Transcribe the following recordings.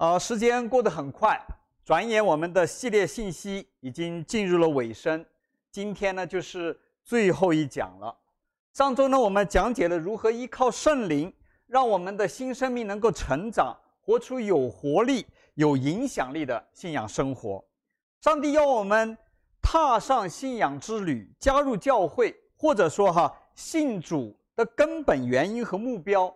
啊，时间过得很快，转眼我们的系列信息已经进入了尾声。今天呢，就是最后一讲了。上周呢，我们讲解了如何依靠圣灵，让我们的新生命能够成长，活出有活力、有影响力的信仰生活。上帝要我们踏上信仰之旅，加入教会，或者说哈，信主的根本原因和目标，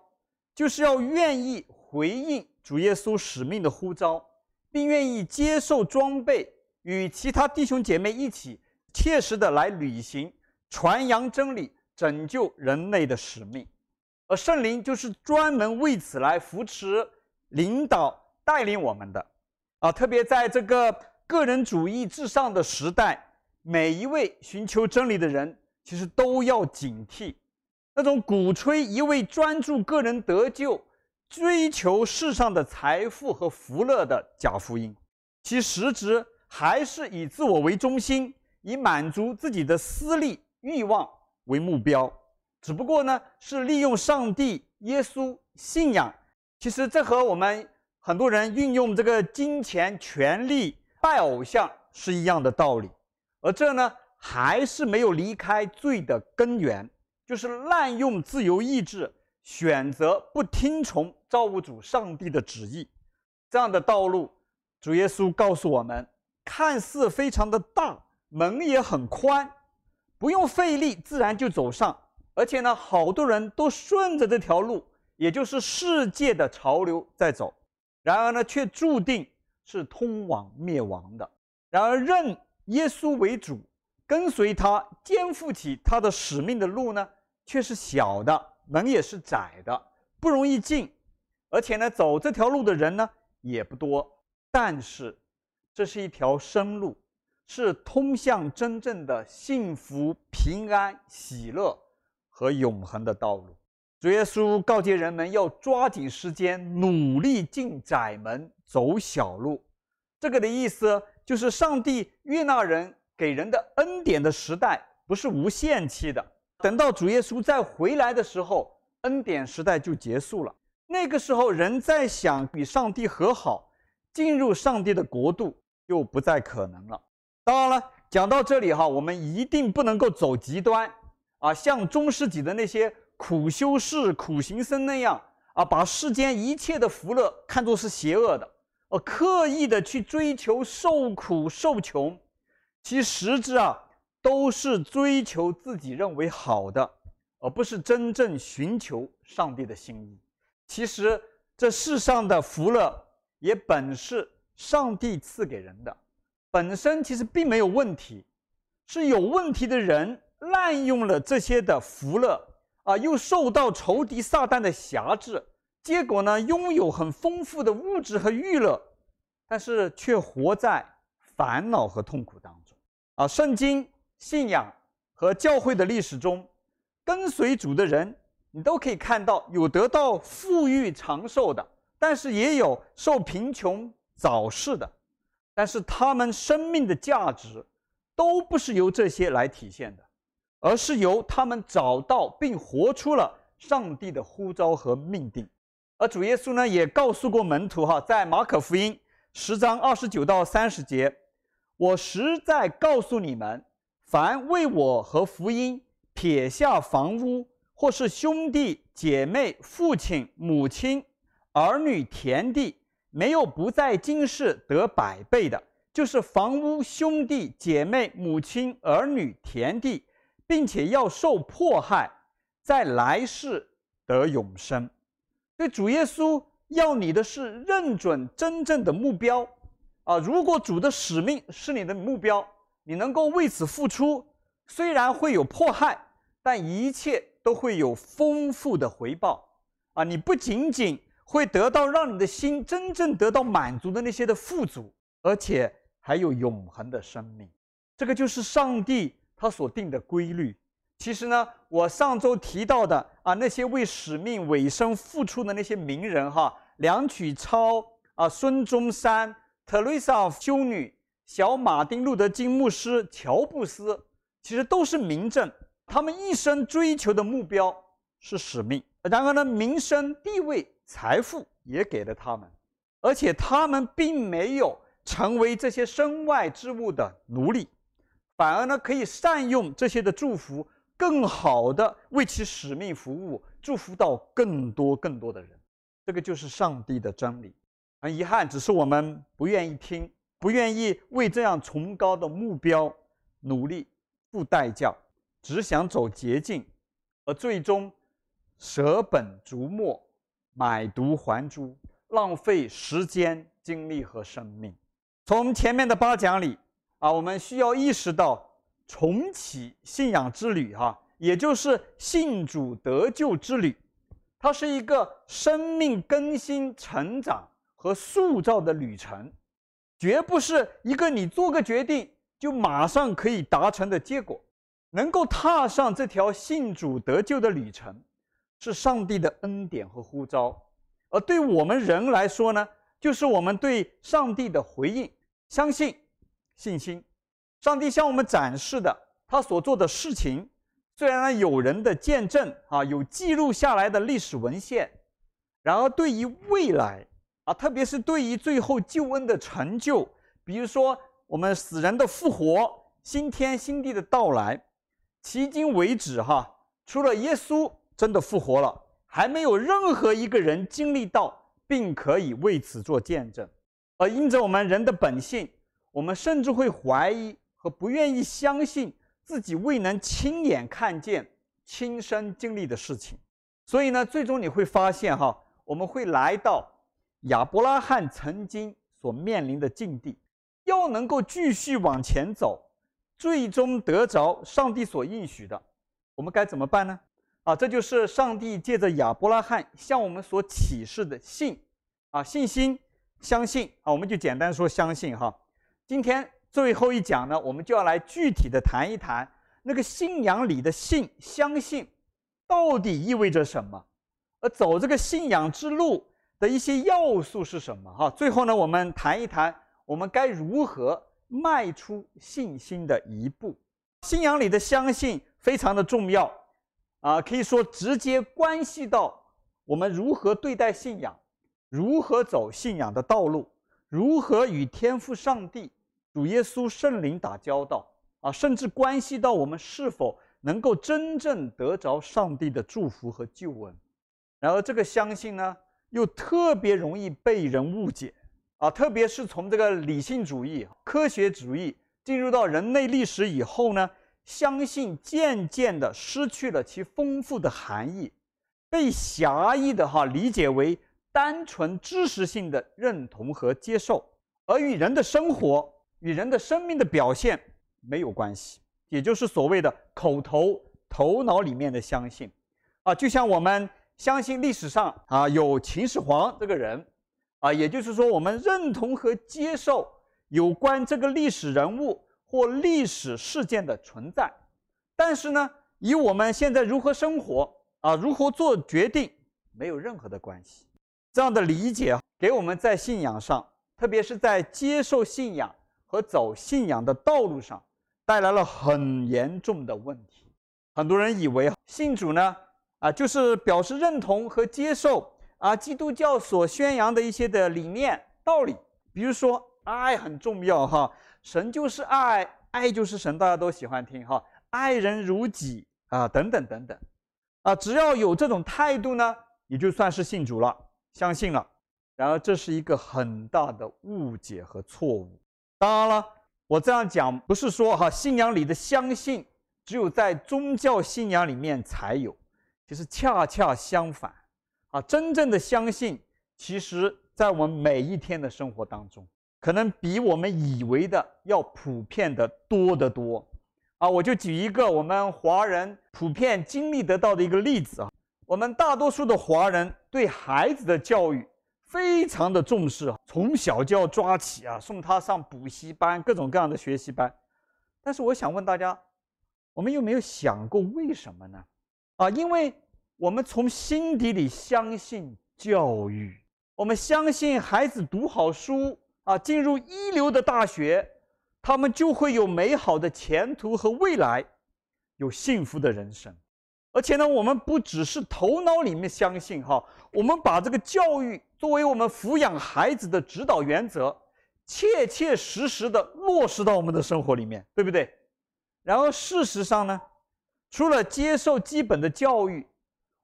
就是要愿意回应。主耶稣使命的呼召，并愿意接受装备，与其他弟兄姐妹一起切实的来履行传扬真理、拯救人类的使命。而圣灵就是专门为此来扶持、领导、带领我们的。啊，特别在这个个人主义至上的时代，每一位寻求真理的人，其实都要警惕那种鼓吹一味专注个人得救。追求世上的财富和福乐的假福音，其实质还是以自我为中心，以满足自己的私利欲望为目标。只不过呢，是利用上帝、耶稣、信仰。其实这和我们很多人运用这个金钱、权力拜偶像是一样的道理。而这呢，还是没有离开罪的根源，就是滥用自由意志。选择不听从造物主上帝的旨意，这样的道路，主耶稣告诉我们，看似非常的大，门也很宽，不用费力，自然就走上。而且呢，好多人都顺着这条路，也就是世界的潮流在走。然而呢，却注定是通往灭亡的。然而，认耶稣为主，跟随他，肩负起他的使命的路呢，却是小的。门也是窄的，不容易进，而且呢，走这条路的人呢也不多。但是，这是一条生路，是通向真正的幸福、平安、喜乐和永恒的道路。主耶稣告诫人们要抓紧时间，努力进窄门，走小路。这个的意思就是，上帝悦纳人给人的恩典的时代不是无限期的。等到主耶稣再回来的时候，恩典时代就结束了。那个时候，人在想与上帝和好，进入上帝的国度，就不再可能了。当然了，讲到这里哈，我们一定不能够走极端啊，像中世纪的那些苦修士、苦行僧那样啊，把世间一切的福乐看作是邪恶的，而刻意的去追求受苦受穷，其实质啊。都是追求自己认为好的，而不是真正寻求上帝的心意。其实这世上的福乐也本是上帝赐给人的，本身其实并没有问题，是有问题的人滥用了这些的福乐啊，又受到仇敌撒旦的辖制，结果呢，拥有很丰富的物质和娱乐，但是却活在烦恼和痛苦当中啊。圣经。信仰和教会的历史中，跟随主的人，你都可以看到有得到富裕长寿的，但是也有受贫穷早逝的。但是他们生命的价值，都不是由这些来体现的，而是由他们找到并活出了上帝的呼召和命定。而主耶稣呢，也告诉过门徒哈，在马可福音十章二十九到三十节，我实在告诉你们。凡为我和福音撇下房屋，或是兄弟姐妹、父亲母亲、儿女田地，没有不在今世得百倍的，就是房屋、兄弟姐妹、母亲、儿女田地，并且要受迫害，在来世得永生。所以主耶稣要你的是认准真正的目标啊！如果主的使命是你的目标。你能够为此付出，虽然会有迫害，但一切都会有丰富的回报啊！你不仅仅会得到让你的心真正得到满足的那些的富足，而且还有永恒的生命。这个就是上帝他所定的规律。其实呢，我上周提到的啊，那些为使命委身付出的那些名人哈，梁启超啊，孙中山、特蕾莎修女。小马丁·路德·金牧师、乔布斯，其实都是明证。他们一生追求的目标是使命。然而呢，名声、地位、财富也给了他们。而且他们并没有成为这些身外之物的奴隶，反而呢可以善用这些的祝福，更好的为其使命服务，祝福到更多更多的人。这个就是上帝的真理。很遗憾，只是我们不愿意听，不愿意为这样崇高的目标努力付代价，只想走捷径，而最终舍本逐末，买椟还珠。浪费时间、精力和生命。从前面的八讲里啊，我们需要意识到重启信仰之旅，哈，也就是信主得救之旅。它是一个生命更新、成长和塑造的旅程，绝不是一个你做个决定就马上可以达成的结果。能够踏上这条信主得救的旅程，是上帝的恩典和呼召。而对我们人来说呢，就是我们对上帝的回应、相信、信心。上帝向我们展示的他所做的事情，虽然有人的见证啊，有记录下来的历史文献，然而对于未来啊，特别是对于最后救恩的成就，比如说我们死人的复活、新天新地的到来，迄今为止哈，除了耶稣真的复活了。还没有任何一个人经历到，并可以为此做见证，而因着我们人的本性，我们甚至会怀疑和不愿意相信自己未能亲眼看见、亲身经历的事情。所以呢，最终你会发现，哈，我们会来到亚伯拉罕曾经所面临的境地，要能够继续往前走，最终得着上帝所应许的，我们该怎么办呢？啊，这就是上帝借着亚伯拉罕向我们所启示的信，啊，信心、相信啊，我们就简单说相信哈。今天最后一讲呢，我们就要来具体的谈一谈那个信仰里的信、相信到底意味着什么，而走这个信仰之路的一些要素是什么哈。最后呢，我们谈一谈我们该如何迈出信心的一步。信仰里的相信非常的重要。啊，可以说直接关系到我们如何对待信仰，如何走信仰的道路，如何与天父上帝、主耶稣圣灵打交道啊，甚至关系到我们是否能够真正得着上帝的祝福和救恩。然而，这个相信呢，又特别容易被人误解啊，特别是从这个理性主义、科学主义进入到人类历史以后呢。相信渐渐地失去了其丰富的含义，被狭义的哈理解为单纯知识性的认同和接受，而与人的生活、与人的生命的表现没有关系，也就是所谓的口头头脑里面的相信，啊，就像我们相信历史上啊有秦始皇这个人，啊，也就是说我们认同和接受有关这个历史人物。或历史事件的存在，但是呢，与我们现在如何生活啊，如何做决定，没有任何的关系。这样的理解给我们在信仰上，特别是在接受信仰和走信仰的道路上，带来了很严重的问题。很多人以为信主呢，啊，就是表示认同和接受啊，基督教所宣扬的一些的理念道理，比如说爱很重要哈。神就是爱，爱就是神，大家都喜欢听哈。爱人如己啊，等等等等，啊，只要有这种态度呢，也就算是信主了，相信了。然而，这是一个很大的误解和错误。当然了，我这样讲不是说哈，信仰里的相信只有在宗教信仰里面才有，其实恰恰相反啊，真正的相信，其实在我们每一天的生活当中。可能比我们以为的要普遍的多得多，啊，我就举一个我们华人普遍经历得到的一个例子啊，我们大多数的华人对孩子的教育非常的重视，从小就要抓起啊，送他上补习班，各种各样的学习班。但是我想问大家，我们有没有想过为什么呢？啊，因为我们从心底里相信教育，我们相信孩子读好书。啊，进入一流的大学，他们就会有美好的前途和未来，有幸福的人生。而且呢，我们不只是头脑里面相信哈，我们把这个教育作为我们抚养孩子的指导原则，切切实实的落实到我们的生活里面，对不对？然而事实上呢，除了接受基本的教育，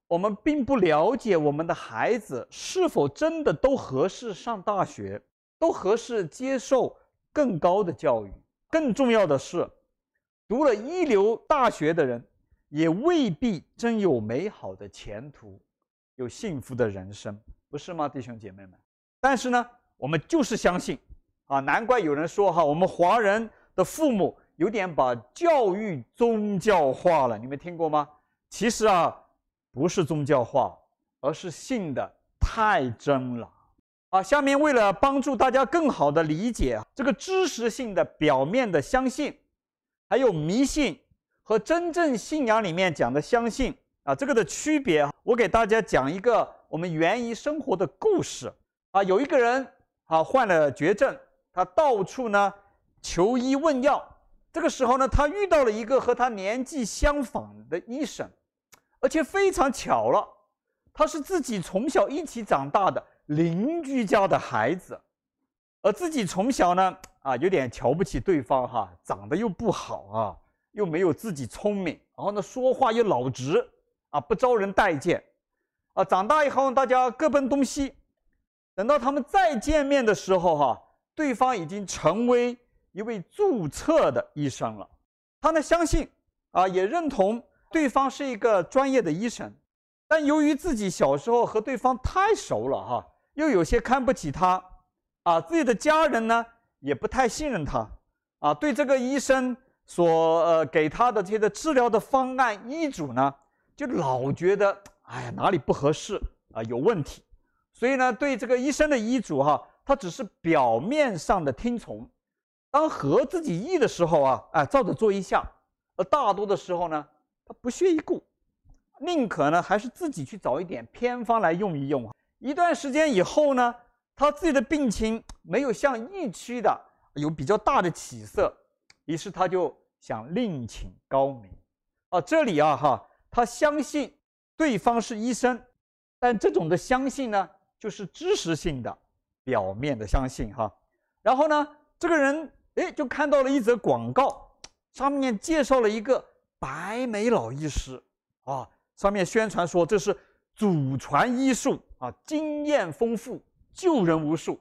我们并不了解我们的孩子是否真的都合适上大学，都合适接受更高的教育。更重要的是，读了一流大学的人。也未必真有美好的前途，有幸福的人生，不是吗，弟兄姐妹们？但是呢，我们就是相信，啊，难怪有人说哈，我们华人的父母有点把教育宗教化了，你们听过吗？其实啊，不是宗教化，而是信的太真了。啊，下面为了帮助大家更好的理解这个知识性的表面的相信，还有迷信。和真正信仰里面讲的相信啊，这个的区别，我给大家讲一个我们源于生活的故事啊。有一个人啊患了绝症，他到处呢求医问药。这个时候呢，他遇到了一个和他年纪相仿的医生，而且非常巧了，他是自己从小一起长大的邻居家的孩子，而自己从小呢啊有点瞧不起对方哈，长得又不好啊。又没有自己聪明，然后呢，说话又老直，啊，不招人待见，啊，长大以后大家各奔东西，等到他们再见面的时候，哈，对方已经成为一位注册的医生了。他呢相信，啊，也认同对方是一个专业的医生，但由于自己小时候和对方太熟了，哈，又有些看不起他，啊，自己的家人呢也不太信任他，啊，对这个医生。所呃给他的这些的治疗的方案医嘱呢，就老觉得哎呀哪里不合适啊有问题，所以呢对这个医生的医嘱哈，他只是表面上的听从，当合自己意的时候啊，哎照着做一下，而大多的时候呢，他不屑一顾，宁可呢还是自己去找一点偏方来用一用。一段时间以后呢，他自己的病情没有像预期的有比较大的起色，于是他就。想另请高明，啊，这里啊哈，他相信对方是医生，但这种的相信呢，就是知识性的、表面的相信哈。然后呢，这个人哎就看到了一则广告，上面介绍了一个白眉老医师啊，上面宣传说这是祖传医术啊，经验丰富，救人无数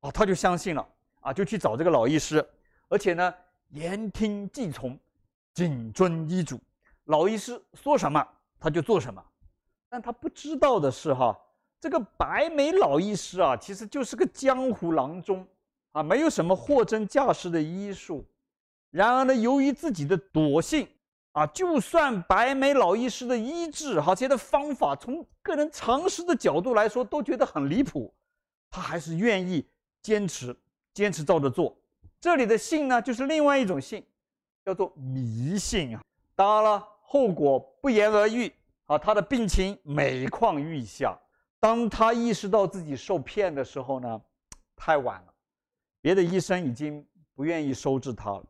啊，他就相信了啊，就去找这个老医师，而且呢。言听计从，谨遵医嘱，老医师说什么他就做什么。但他不知道的是，哈，这个白眉老医师啊，其实就是个江湖郎中啊，没有什么货真价实的医术。然而呢，由于自己的惰性啊，就算白眉老医师的医治，哈，这些的方法从个人常识的角度来说都觉得很离谱，他还是愿意坚持，坚持照着做。这里的信呢，就是另外一种信，叫做迷信啊。当然了，后果不言而喻啊。他的病情每况愈下。当他意识到自己受骗的时候呢，太晚了，别的医生已经不愿意收治他了。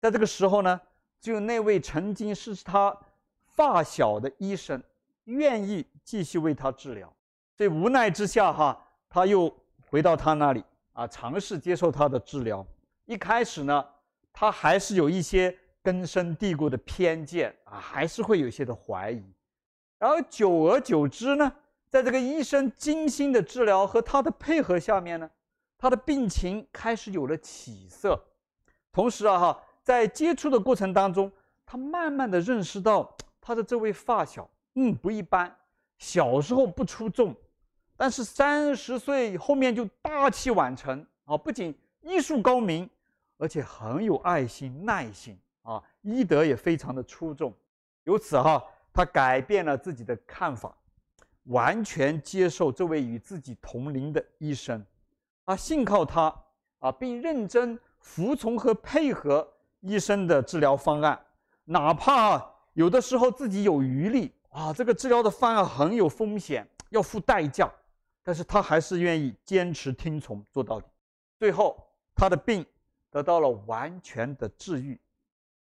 在这个时候呢，只有那位曾经是他发小的医生愿意继续为他治疗。所以无奈之下，哈，他又回到他那里啊，尝试接受他的治疗。一开始呢，他还是有一些根深蒂固的偏见啊，还是会有一些的怀疑。然后久而久之呢，在这个医生精心的治疗和他的配合下面呢，他的病情开始有了起色。同时啊哈，在接触的过程当中，他慢慢的认识到他的这位发小，嗯，不一般。小时候不出众，但是三十岁后面就大器晚成啊，不仅。医术高明，而且很有爱心、耐心啊，医德也非常的出众。由此哈，他改变了自己的看法，完全接受这位与自己同龄的医生，啊，信靠他啊，并认真服从和配合医生的治疗方案，哪怕有的时候自己有余力啊，这个治疗的方案很有风险，要付代价，但是他还是愿意坚持听从做到底，最后。他的病得到了完全的治愈，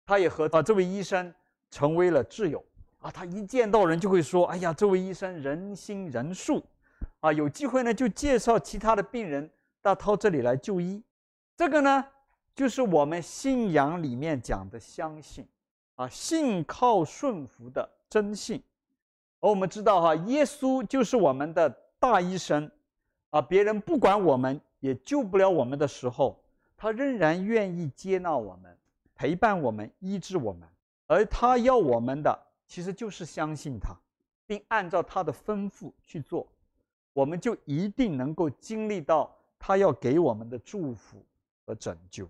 他也和啊这位医生成为了挚友，啊，他一见到人就会说：“哎呀，这位医生仁心仁术，啊，有机会呢就介绍其他的病人到他这里来就医。”这个呢，就是我们信仰里面讲的相信，啊，信靠顺服的真信。而我们知道哈，耶稣就是我们的大医生，啊，别人不管我们也救不了我们的时候，他仍然愿意接纳我们，陪伴我们，医治我们。而他要我们的，其实就是相信他，并按照他的吩咐去做，我们就一定能够经历到他要给我们的祝福。和拯救，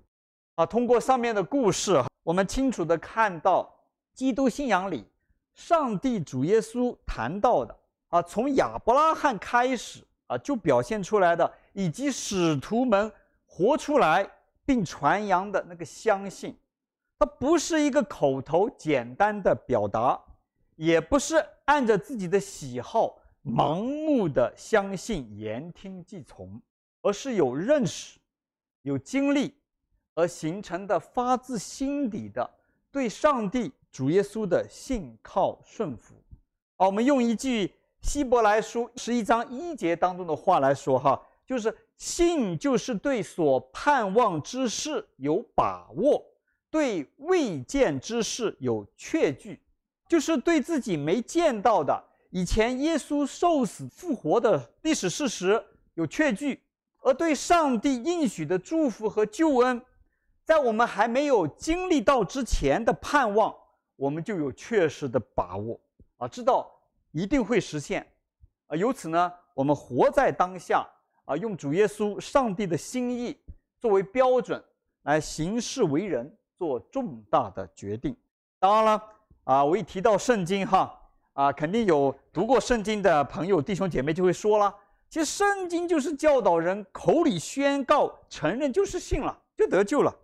啊，通过上面的故事，我们清楚地看到，基督信仰里，上帝主耶稣谈到的，啊，从亚伯拉罕开始，啊，就表现出来的，以及使徒们活出来并传扬的那个相信，它不是一个口头简单的表达，也不是按着自己的喜好盲目的相信、言听计从，而是有认识。有经历而形成的发自心底的对上帝主耶稣的信靠顺服。啊，我们用一句希伯来书十一章一节当中的话来说，哈，就是信就是对所盼望之事有把握，对未见之事有确据，就是对自己没见到的以前耶稣受死复活的历史事实有确据。而对上帝应许的祝福和救恩，在我们还没有经历到之前的盼望，我们就有确实的把握啊，知道一定会实现啊。由此呢，我们活在当下啊，用主耶稣、上帝的心意作为标准来行事为人，做重大的决定。当然了啊，我一提到圣经哈啊，肯定有读过圣经的朋友、弟兄姐妹就会说了。其实圣经就是教导人口里宣告承认就是信了就得救了，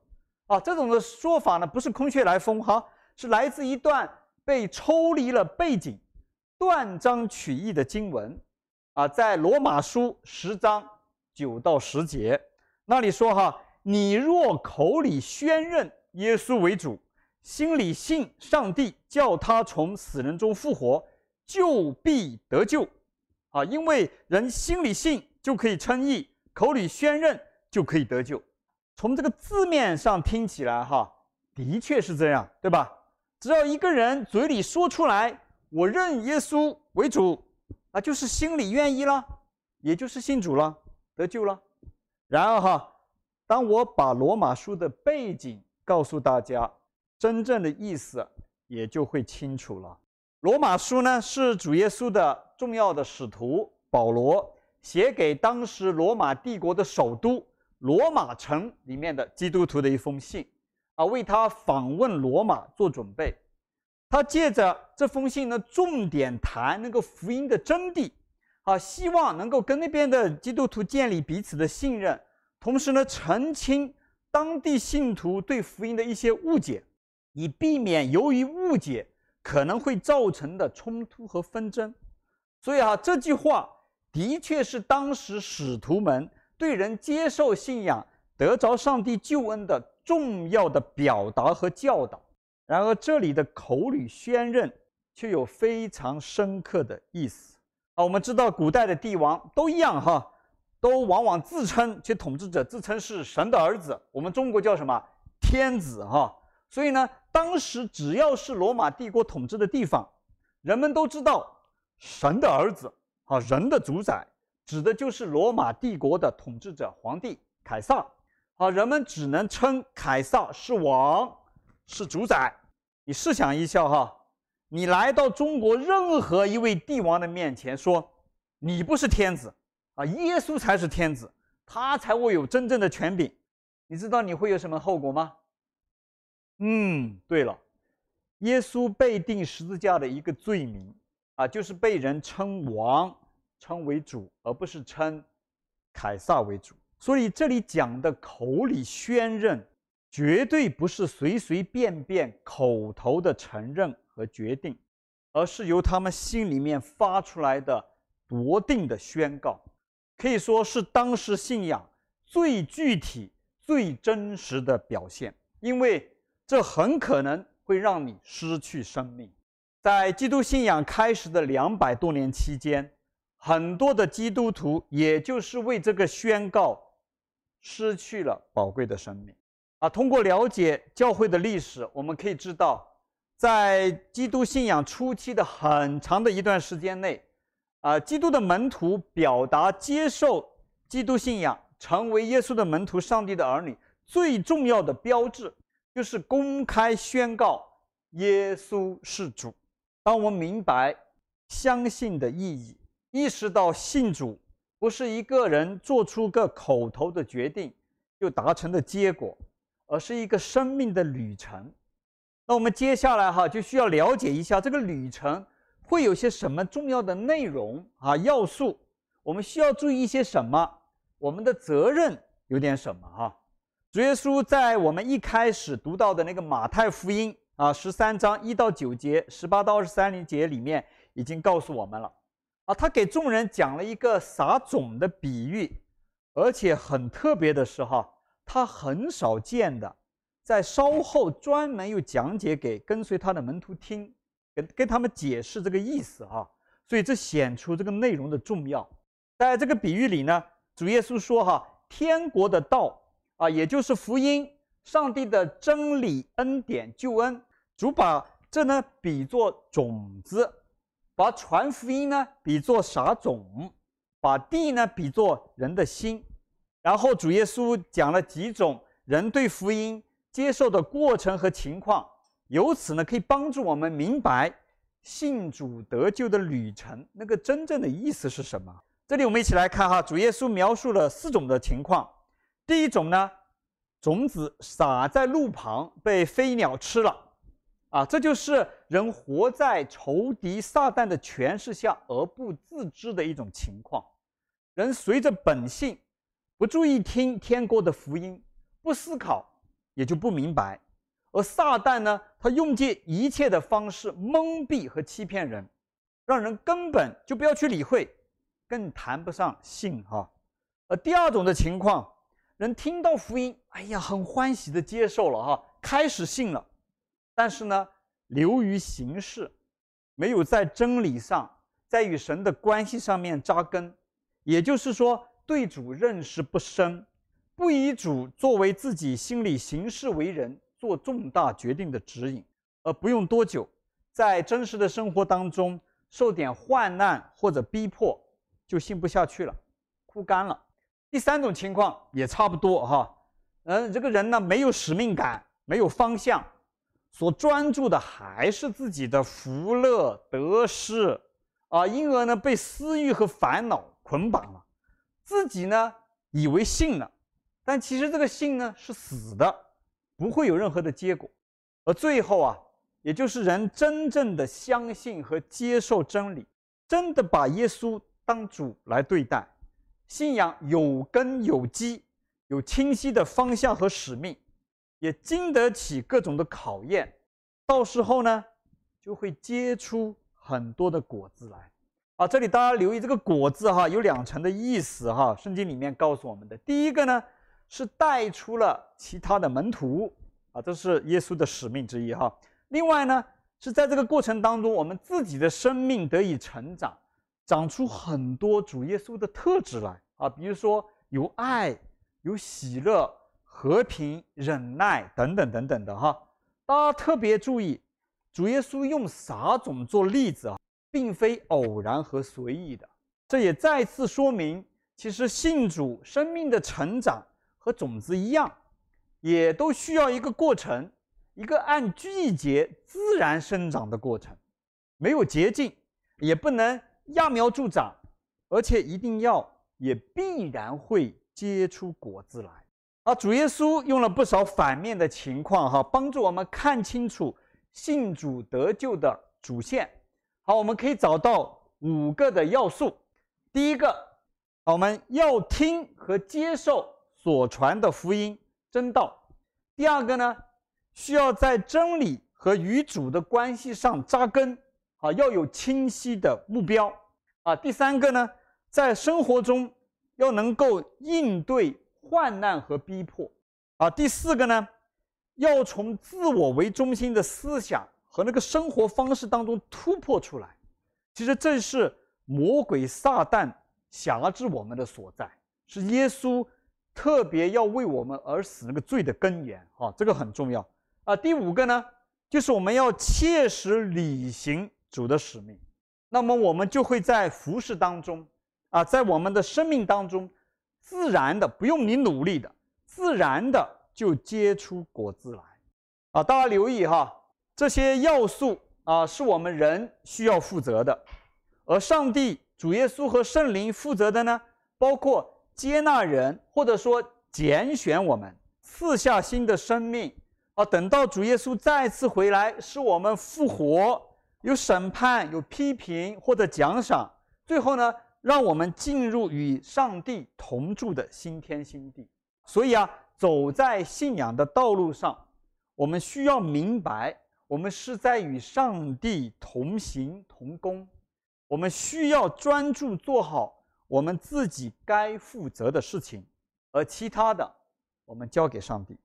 啊，这种的说法呢不是空穴来风哈，是来自一段被抽离了背景、断章取义的经文，啊，在罗马书十章九到十节那里说哈，你若口里宣认耶稣为主，心里信上帝叫他从死人中复活，就必得救。啊，因为人心里信就可以称义，口里宣认就可以得救。从这个字面上听起来，哈，的确是这样，对吧？只要一个人嘴里说出来“我认耶稣为主”，啊，就是心里愿意了，也就是信主了，得救了。然而，哈，当我把罗马书的背景告诉大家，真正的意思也就会清楚了。罗马书呢，是主耶稣的重要的使徒保罗写给当时罗马帝国的首都罗马城里面的基督徒的一封信，啊，为他访问罗马做准备。他借着这封信呢，重点谈那个福音的真谛，啊，希望能够跟那边的基督徒建立彼此的信任，同时呢，澄清当地信徒对福音的一些误解，以避免由于误解。可能会造成的冲突和纷争，所以啊，这句话的确是当时使徒们对人接受信仰、得着上帝救恩的重要的表达和教导。然而，这里的口语宣认却有非常深刻的意思啊。我们知道，古代的帝王都一样哈，都往往自称其统治者自称是神的儿子。我们中国叫什么天子哈？所以呢，当时只要是罗马帝国统治的地方，人们都知道神的儿子啊，人的主宰，指的就是罗马帝国的统治者皇帝凯撒啊。人们只能称凯撒是王，是主宰。你试想一下哈，你来到中国任何一位帝王的面前，说你不是天子啊，耶稣才是天子，他才会有真正的权柄。你知道你会有什么后果吗？嗯，对了，耶稣被钉十字架的一个罪名啊，就是被人称王，称为主，而不是称凯撒为主。所以这里讲的口里宣认，绝对不是随随便便口头的承认和决定，而是由他们心里面发出来的笃定的宣告，可以说是当时信仰最具体、最真实的表现，因为。这很可能会让你失去生命。在基督信仰开始的两百多年期间，很多的基督徒也就是为这个宣告失去了宝贵的生命。啊，通过了解教会的历史，我们可以知道，在基督信仰初期的很长的一段时间内，啊，基督的门徒表达接受基督信仰，成为耶稣的门徒、上帝的儿女，最重要的标志就是公开宣告耶稣是主。当我们明白相信的意义，意识到信主不是一个人做出个口头的决定就达成的结果。而是一个生命的旅程。那我们接下来哈就需要了解一下这个旅程会有些什么重要的内容啊要素。我们需要注意一些什么？我们的责任有点什么哈？主耶稣在我们一开始读到的那个马太福音啊十三章一到九节、十八到二十三节里面已经告诉我们了啊，他给众人讲了一个撒种的比喻，而且很特别的是哈。他很少见的，在稍后专门又讲解给跟随他的门徒听，跟跟他们解释这个意思哈，所以这显出这个内容的重要。在这个比喻里呢，主耶稣说哈，天国的道啊，也就是福音，上帝的真理、恩典、救恩，主把这呢比作种子，把传福音呢比作撒种，把地呢比作人的心。然后主耶稣讲了几种人对福音接受的过程和情况，由此呢可以帮助我们明白信主得救的旅程，那个真正的意思是什么？这里我们一起来看哈，主耶稣描述了四种的情况。第一种呢，种子撒在路旁被飞鸟吃了，啊，这就是人活在仇敌撒旦的权势下而不自知的一种情况，人随着本性。不注意听天国的福音，不思考也就不明白。而撒旦呢，他用尽一切的方式蒙蔽和欺骗人，让人根本就不要去理会，更谈不上信哈。而第二种的情况，人听到福音，哎呀，很欢喜的接受了哈，开始信了，但是呢，流于形式，没有在真理上，在与神的关系上面扎根，也就是说。对主认识不深，不以主作为自己心里行事为人做重大决定的指引，而不用多久，在真实的生活当中受点患难或者逼迫，就信不下去了，枯干了。第三种情况也差不多哈，嗯，这个人呢没有使命感，没有方向，所专注的还是自己的福乐得失啊，因而呢被私欲和烦恼捆绑了。自己呢以为信了，但其实这个信呢是死的，不会有任何的结果。而最后啊，也就是人真正的相信和接受真理，真的把耶稣当主来对待，信仰有根有基，有清晰的方向和使命，也经得起各种的考验，到时候呢就会结出很多的果子来。啊，这里大家留意这个“果子”哈，有两层的意思哈。圣经里面告诉我们的，第一个呢是带出了其他的门徒啊，这是耶稣的使命之一哈。另外呢是在这个过程当中，我们自己的生命得以成长，长出很多主耶稣的特质来啊，比如说有爱、有喜乐、和平、忍耐等等等等的哈。大家特别注意，主耶稣用撒种做例子啊。并非偶然和随意的，这也再次说明，其实信主生命的成长和种子一样，也都需要一个过程，一个按季节自然生长的过程，没有捷径，也不能揠苗助长，而且一定要也必然会结出果子来。而主耶稣用了不少反面的情况哈，帮助我们看清楚信主得救的主线。好，我们可以找到五个的要素。第一个，我们要听和接受所传的福音真道。第二个呢，需要在真理和与主的关系上扎根，啊，要有清晰的目标。啊，第三个呢，在生活中要能够应对患难和逼迫。啊，第四个呢，要从自我为中心的思想和那个生活方式当中突破出来。其实这是魔鬼撒旦辖制我们的所在，是耶稣特别要为我们而死那个罪的根源啊，这个很重要啊。第五个呢，就是我们要切实履行主的使命，那么我们就会在服事当中啊，在我们的生命当中，自然的不用你努力的，自然的就结出果子来啊。大家留意哈，这些要素。啊，是我们人需要负责的，而上帝、主耶稣和圣灵负责的呢，包括接纳人，或者说拣选我们，赐下新的生命。啊，等到主耶稣再次回来，使我们复活，有审判、有批评或者奖赏，最后呢，让我们进入与上帝同住的新天新地。所以啊，走在信仰的道路上，我们需要明白。我们是在与上帝同行同工，我们需要专注做好我们自己该负责的事情，而其他的我们交给上帝。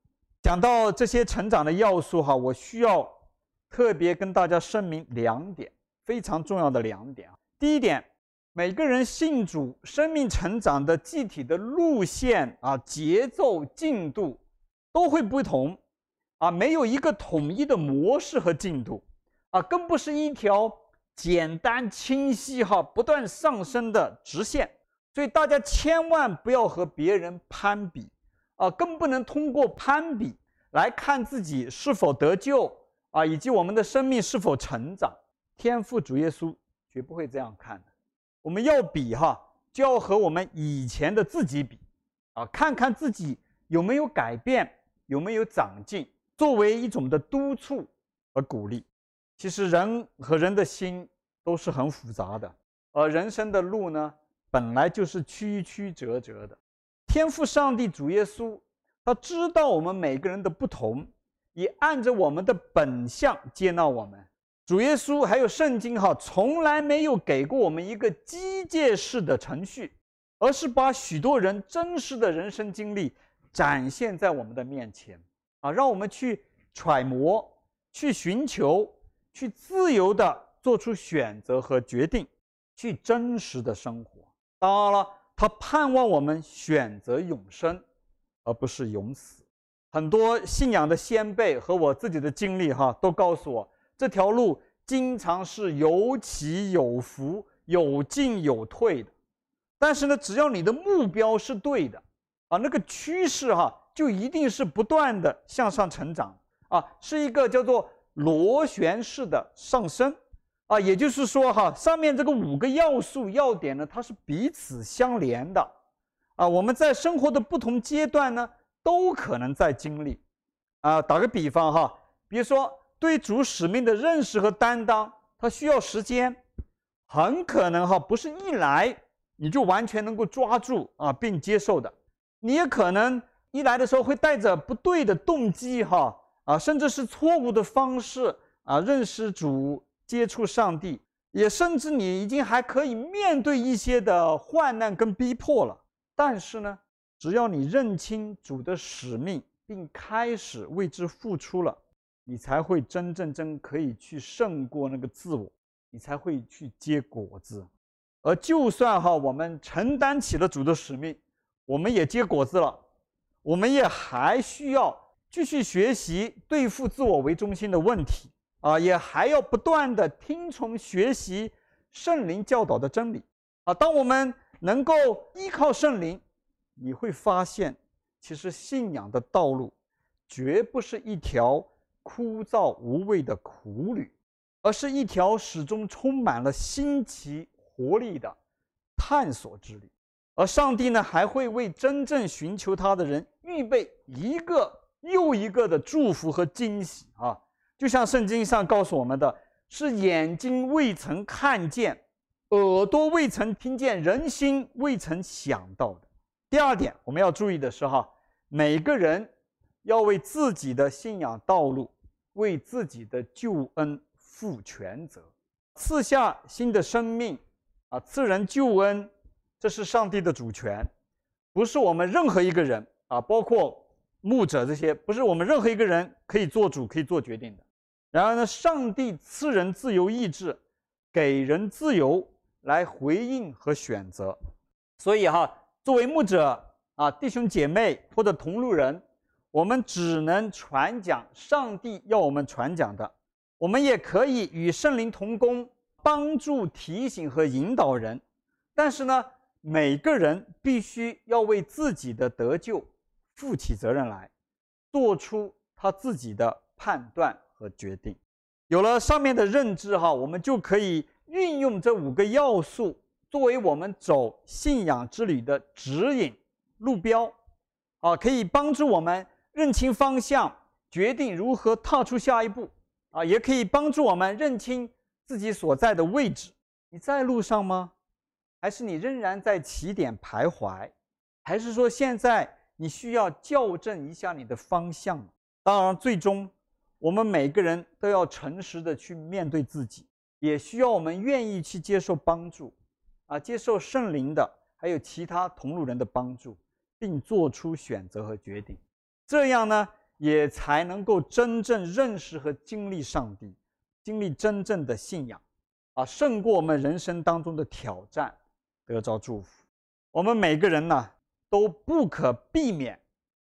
讲到这些成长的要素哈，我需要特别跟大家声明两点非常重要的两点啊。第一点，每个人信主生命成长的具体的路线啊、节奏、进度都会不同。啊，没有一个统一的模式和进度，啊，更不是一条简单清晰哈、不断上升的直线。所以大家千万不要和别人攀比，啊，更不能通过攀比来看自己是否得救啊，以及我们的生命是否成长。天父主耶稣绝不会这样看的。我们要比哈，就要和我们以前的自己比，啊，看看自己有没有改变，有没有长进。作为一种的督促和鼓励，其实人和人的心都是很复杂的，而人生的路呢，本来就是曲曲折折的。天父上帝主耶稣，他知道我们每个人的不同，也按着我们的本相接纳我们。主耶稣还有圣经哈，从来没有给过我们一个机械式的程序，而是把许多人真实的人生经历展现在我们的面前。啊，让我们去揣摩、去寻求、去自由地做出选择和决定，去真实的生活。当然了，他盼望我们选择永生，而不是永死。很多信仰的先辈和我自己的经历，哈，都告诉我，这条路经常是有起有伏、有进有退的。但是呢，只要你的目标是对的，啊，那个趋势，哈。就一定是不断的向上成长啊，是一个叫做螺旋式的上升啊，也就是说哈，上面这个五个要素要点呢，它是彼此相连的啊。我们在生活的不同阶段呢，都可能在经历啊。打个比方哈，比如说对主使命的认识和担当，它需要时间，很可能哈不是一来你就完全能够抓住啊并接受的，你也可能。一来的时候会带着不对的动机，哈啊，甚至是错误的方式啊，认识主、接触上帝，也甚至你已经还可以面对一些的患难跟逼迫了。但是呢，只要你认清主的使命，并开始为之付出了，你才会真正真可以去胜过那个自我，你才会去结果子。而就算哈我们承担起了主的使命，我们也结果子了。我们也还需要继续学习对付自我为中心的问题啊，也还要不断地听从学习圣灵教导的真理啊。当我们能够依靠圣灵，你会发现，其实信仰的道路绝不是一条枯燥无味的苦旅，而是一条始终充满了新奇活力的探索之旅。而上帝呢，还会为真正寻求他的人预备一个又一个的祝福和惊喜啊！就像圣经上告诉我们的，是眼睛未曾看见，耳朵未曾听见，人心未曾想到的。第二点，我们要注意的是哈，每个人要为自己的信仰道路、为自己的救恩负全责，赐下新的生命啊，赐人救恩。这是上帝的主权，不是我们任何一个人啊，包括牧者这些，不是我们任何一个人可以做主、可以做决定的。然而呢，上帝赐人自由意志，给人自由来回应和选择。所以哈，作为牧者啊，弟兄姐妹或者同路人，我们只能传讲上帝要我们传讲的。我们也可以与圣灵同工，帮助提醒和引导人。但是呢，每个人必须要为自己的得救负起责任来，做出他自己的判断和决定。有了上面的认知哈，我们就可以运用这五个要素作为我们走信仰之旅的指引路标，啊，可以帮助我们认清方向，决定如何踏出下一步，啊，也可以帮助我们认清自己所在的位置。你在路上吗？还是你仍然在起点徘徊？还是说现在你需要校正一下你的方向？当然，最终我们每个人都要诚实的去面对自己，也需要我们愿意去接受帮助，啊，接受圣灵的还有其他同路人的帮助，并做出选择和决定。这样呢，也才能够真正认识和经历上帝，经历真正的信仰，啊，胜过我们人生当中的挑战。得着祝福，我们每个人呢都不可避免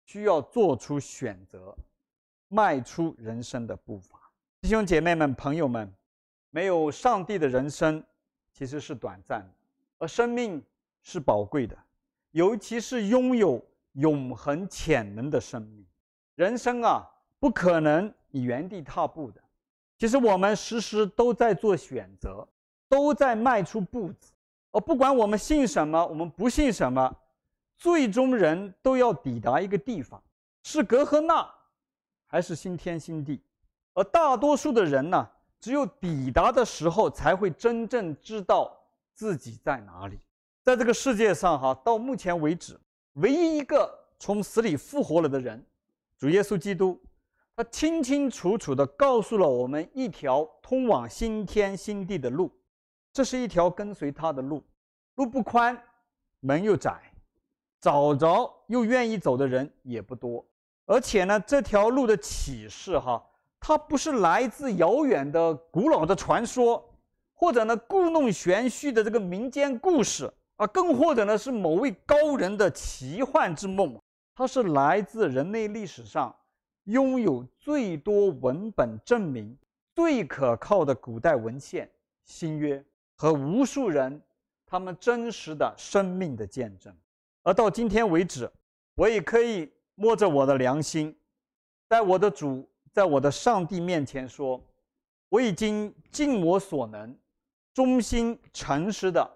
需要做出选择，迈出人生的步伐。弟兄姐妹们、朋友们，没有上帝的人生其实是短暂的，而生命是宝贵的，尤其是拥有永恒潜能的生命。人生啊，不可能你原地踏步的。其实我们时时都在做选择，都在迈出步子。而不管我们信什么，我们不信什么，最终人都要抵达一个地方，是革和纳，还是新天新地？而大多数的人呢，只有抵达的时候，才会真正知道自己在哪里。在这个世界上，哈，到目前为止，唯一一个从死里复活了的人，主耶稣基督，他清清楚楚地告诉了我们一条通往新天新地的路。这是一条跟随他的路，路不宽，门又窄，找着又愿意走的人也不多。而且呢，这条路的启示哈，它不是来自遥远的古老的传说，或者呢故弄玄虚的这个民间故事啊，更或者呢是某位高人的奇幻之梦。它是来自人类历史上拥有最多文本证明、最可靠的古代文献《新约》。和无数人他们真实的生命的见证，而到今天为止，我也可以摸着我的良心，在我的主，在我的上帝面前说，我已经尽我所能，忠心诚实的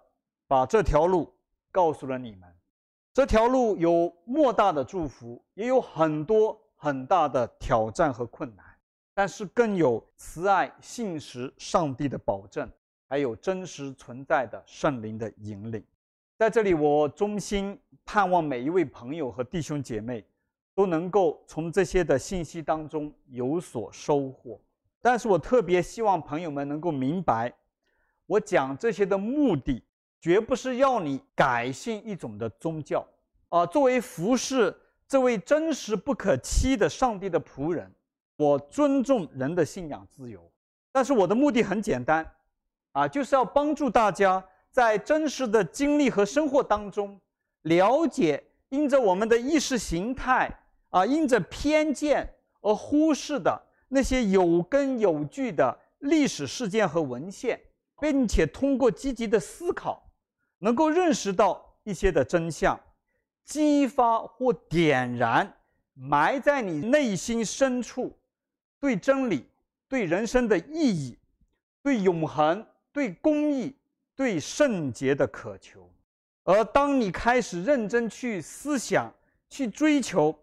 把这条路告诉了你们。这条路有莫大的祝福，也有很多很大的挑战和困难，但是更有慈爱、信实、上帝的保证。还有真实存在的圣灵的引领，在这里，我衷心盼望每一位朋友和弟兄姐妹都能够从这些的信息当中有所收获。但是我特别希望朋友们能够明白，我讲这些的目的，绝不是要你改信一种的宗教啊。作为服侍这位真实不可欺的上帝的仆人，我尊重人的信仰自由，但是我的目的很简单。啊，就是要帮助大家在真实的经历和生活当中，了解因着我们的意识形态啊，因着偏见而忽视的那些有根有据的历史事件和文献，并且通过积极的思考，能够认识到一些的真相，激发或点燃埋在你内心深处对真理、对人生的意义、对永恒。对公义、对圣洁的渴求，而当你开始认真去思想、去追求，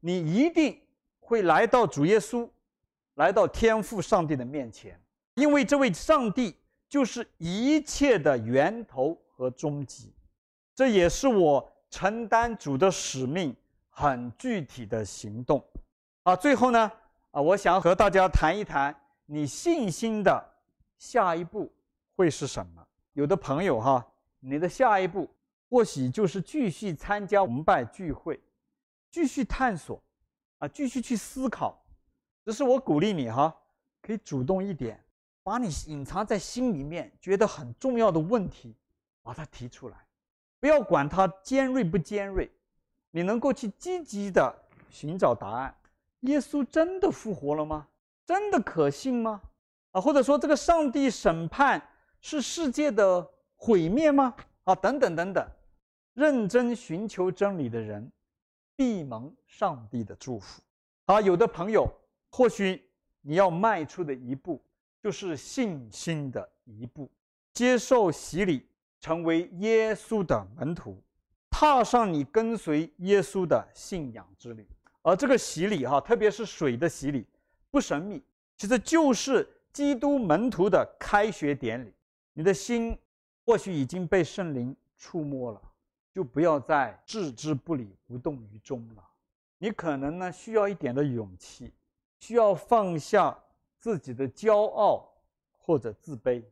你一定会来到主耶稣，来到天父上帝的面前，因为这位上帝就是一切的源头和终极。这也是我承担主的使命很具体的行动。啊，最后呢，啊，我想和大家谈一谈你信心的下一步。会是什么？有的朋友哈，你的下一步或许就是继续参加崇拜聚会，继续探索，啊，继续去思考。只是我鼓励你哈，可以主动一点，把你隐藏在心里面觉得很重要的问题，把它提出来，不要管它尖锐不尖锐，你能够去积极的寻找答案。耶稣真的复活了吗？真的可信吗？啊，或者说这个上帝审判是世界的毁灭吗？啊，等等等等，认真寻求真理的人，必蒙上帝的祝福。啊，有的朋友或许。你要迈出的一步，就是信心的一步，接受洗礼，成为耶稣的门徒，踏上你跟随耶稣的信仰之旅。而这个洗礼，哈，特别是水的洗礼，不神秘，其实就是基督门徒的开学典礼。你的心或许已经被圣灵触摸了，就不要再置之不理、无动于衷了。你可能呢，需要一点的勇气。需要放下自己的骄傲或者自卑，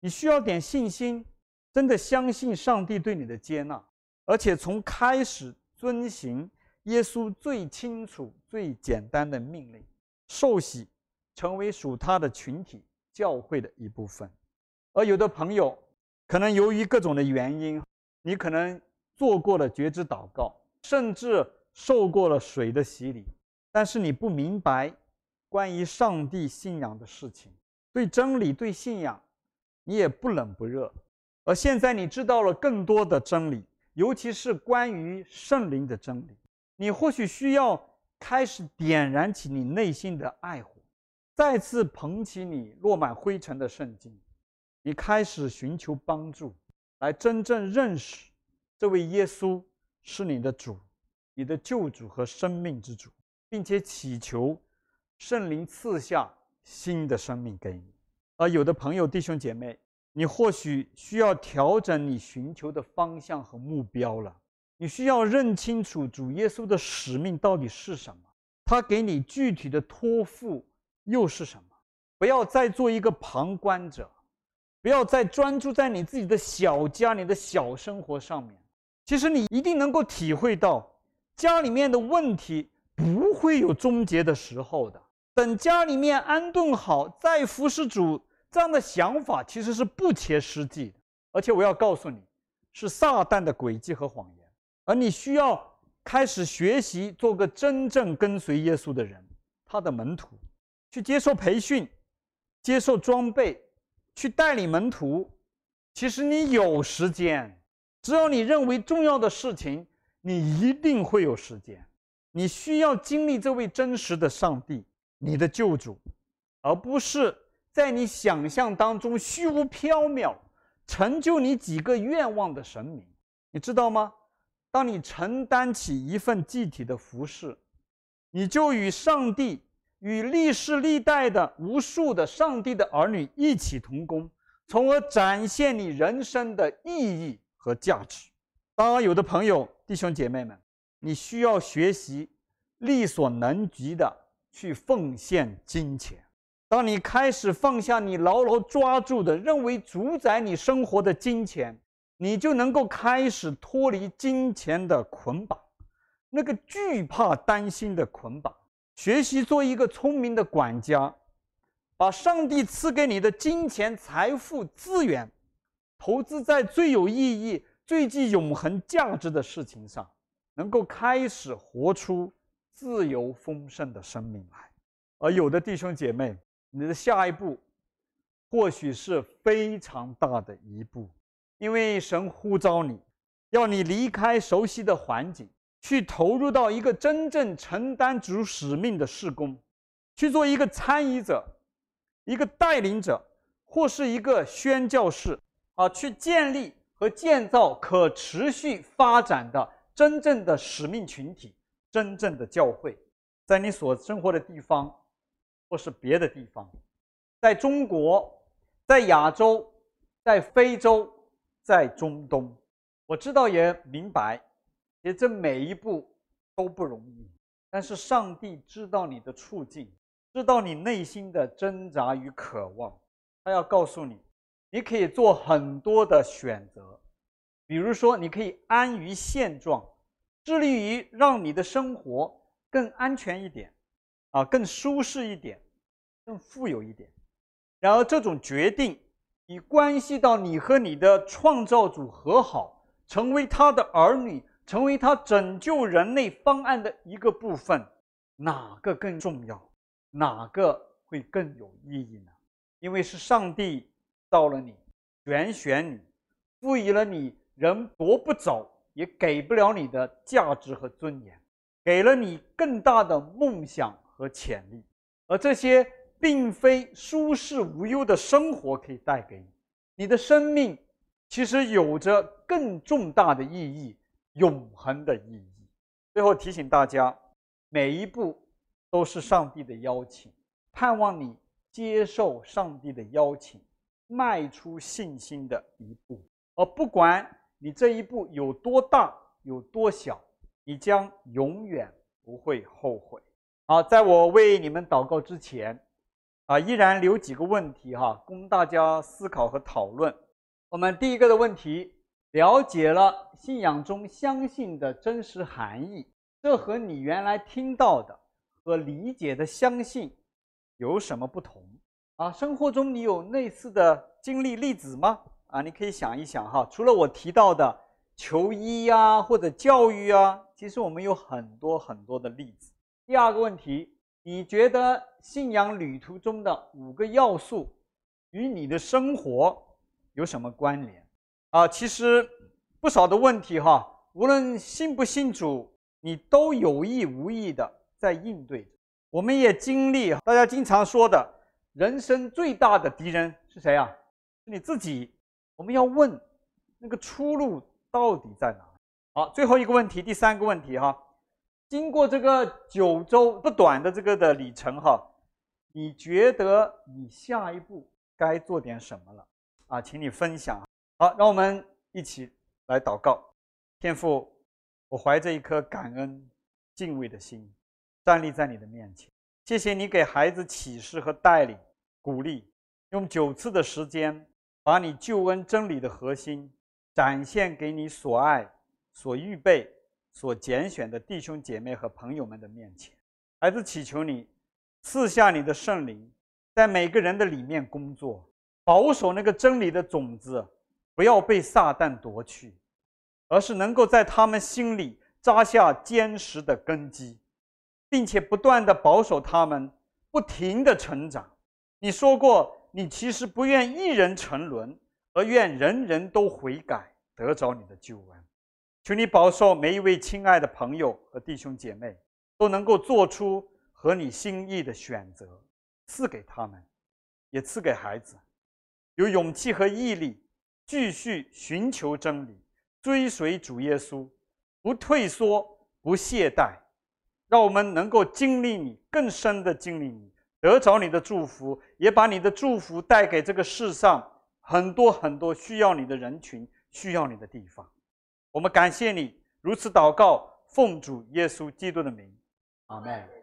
你需要点信心，真的相信上帝对你的接纳，而且从开始遵行耶稣最清楚、最简单的命令，受洗，成为属他的群体教会的一部分。而有的朋友，可能由于各种的原因，你可能做过了觉知祷告，甚至受过了水的洗礼，但是你不明白。关于上帝信仰的事情，对真理、对信仰，你也不冷不热。而现在你知道了更多的真理，尤其是关于圣灵的真理，你或许需要开始点燃起你内心的爱火，再次捧起你落满灰尘的圣经，你开始寻求帮助，来真正认识这位耶稣是你的主、你的救主和生命之主，并且祈求。圣灵赐下新的生命给你，而有的朋友、弟兄姐妹，你或许需要调整你寻求的方向和目标了。你需要认清楚主耶稣的使命到底是什么，他给你具体的托付又是什么？不要再做一个旁观者，不要再专注在你自己的小家、你的小生活上面。其实你一定能够体会到，家里面的问题不会有终结的时候的。等家里面安顿好，再服侍主，这样的想法其实是不切实际的。而且我要告诉你，是撒旦的诡计和谎言。而你需要开始学习做个真正跟随耶稣的人，他的门徒，去接受培训，接受装备，去带领门徒。其实你有时间，只要你认为重要的事情，你一定会有时间。你需要经历这位真实的上帝。你的救主，而不是在你想象当中虚无缥缈，成就你几个愿望的神明，你知道吗？当你承担起一份具体的服饰，你就与上帝、与历世历代的无数的上帝的儿女一起同工，从而展现你人生的意义和价值。当然，有的朋友、弟兄姐妹们，你需要学习力所能及的。去奉献金钱。当你开始放下你牢牢抓住的、认为主宰你生活的金钱，你就能够开始脱离金钱的捆绑，那个惧怕、担心的捆绑。学习做一个聪明的管家，把上帝赐给你的金钱、财富、资源，投资在最有意义、最具永恒价值的事情上，能够开始活出。自由丰盛的生命来，而有的弟兄姐妹，你的下一步或许是非常大的一步，因为神呼召你，要你离开熟悉的环境，去投入到一个真正承担主使命的事工，去做一个参与者，一个带领者，或是一个宣教士啊，去建立和建造可持续发展的真正的使命群体。真正的教会，在你所生活的地方，或是别的地方，在中国，在亚洲，在非洲，在中东，我知道也明白，也这每一步都不容易。但是上帝知道你的处境，知道你内心的挣扎与渴望，他要告诉你，你可以做很多的选择，比如说，你可以安于现状。致力于让你的生活更安全一点，啊，更舒适一点，更富有一点。然而，这种决定已关系到你和你的创造主和好，成为他的儿女，成为他拯救人类方案的一个部分。哪个更重要？哪个会更有意义呢？因为是上帝造了你，选选你，赋予了你人夺不走也给不了你的价值和尊严，给了你更大的梦想和潜力，而这些并非舒适无忧的生活可以带给你。你的生命其实有着更重大的意义，永恒的意义。最后提醒大家，每一步都是上帝的邀请，盼望你。接受上帝的邀请，迈出信心的一步。而不管你这一步有多大、有多小，你将永远不会后悔。好，在我为你们祷告之前，啊，依然留几个问题哈，供大家思考和讨论。我们第一个的问题：了解了信仰中相信的真实含义，这和你原来听到的和理解的相信。有什么不同啊？生活中你有类似的经历例子吗？啊，你可以想一想哈。除了我提到的求医呀，或者教育啊，其实我们有很多很多的例子。第二个问题，你觉得信仰旅途中的五个要素与你的生活有什么关联？啊，其实不少的问题哈，无论信不信主，你都有意无意的在应对。我们也经历大家经常说的，人生最大的敌人是谁啊？是你自己。我们要问，那个出路到底在哪？好，最后一个问题，第三个问题哈。经过这个九周不短的这个的里程哈，你觉得你下一步该做点什么了？啊，请你分享。好，让我们一起来祷告。天父，我怀着一颗感恩、敬畏的心。站立在你的面前，谢谢你给孩子启示和带领、鼓励，用九次的时间，把你救恩真理的核心展现给你所爱、所预备、所拣选的弟兄姐妹和朋友们的面前。孩子祈求你赐下你的圣灵，在每个人的里面工作，保守那个真理的种子，不要被撒旦夺去，而是能够在他们心里扎下坚实的根基。并且不断地保守他们，不停地成长。你说过，你其实不愿一人沉沦，而愿人人都悔改，得着你的救恩。求你保守每一位亲爱的朋友和弟兄姐妹，都能够做出合你心意的选择，赐给他们，也赐给孩子，有勇气和毅力，继续寻求真理，追随主耶稣，不退缩，不懈怠。让我们能够经历你，更深的经历你，得着你的祝福，也把你的祝福带给这个世上很多很多需要你的人群，需要你的地方。我们感谢你，如此祷告，奉主耶稣基督的名，阿门。